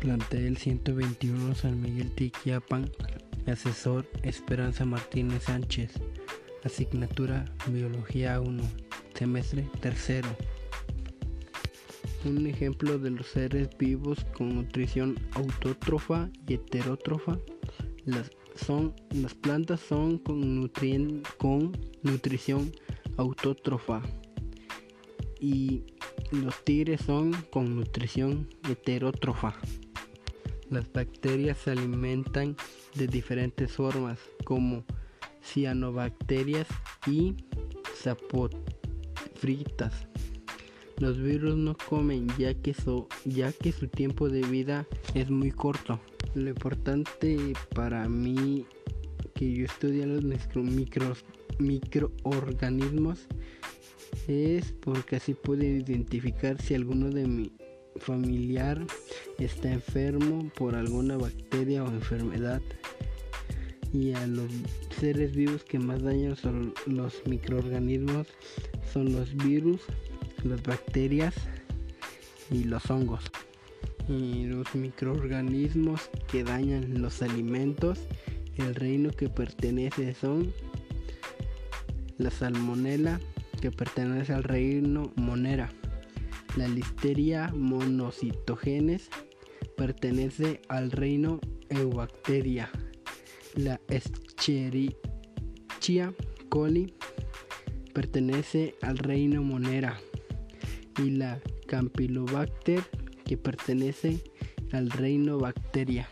Plantel 121 San Miguel Tiquiapan, asesor Esperanza Martínez Sánchez, asignatura Biología 1, semestre tercero. Un ejemplo de los seres vivos con nutrición autótrofa y heterótrofa las, son, las plantas son con, con nutrición autótrofa y los tigres son con nutrición heterótrofa. Las bacterias se alimentan de diferentes formas como cianobacterias y sapofritas. Los virus no comen ya que, su tiempo de vida es muy corto. Lo importante para mí que yo estudio los microorganismos es porque así puedo identificar si alguno de mi familiar está enfermo por alguna bacteria o enfermedad y a los seres vivos que más dañan son los microorganismos son los virus, las bacterias y los hongos. Y los microorganismos que dañan los alimentos, el reino que pertenece son la salmonela, que pertenece al reino Monera. La listeria monocitogenes pertenece al reino Eubacteria. La Escherichia coli pertenece al reino Monera. Y la Campylobacter que pertenece al reino Bacteria.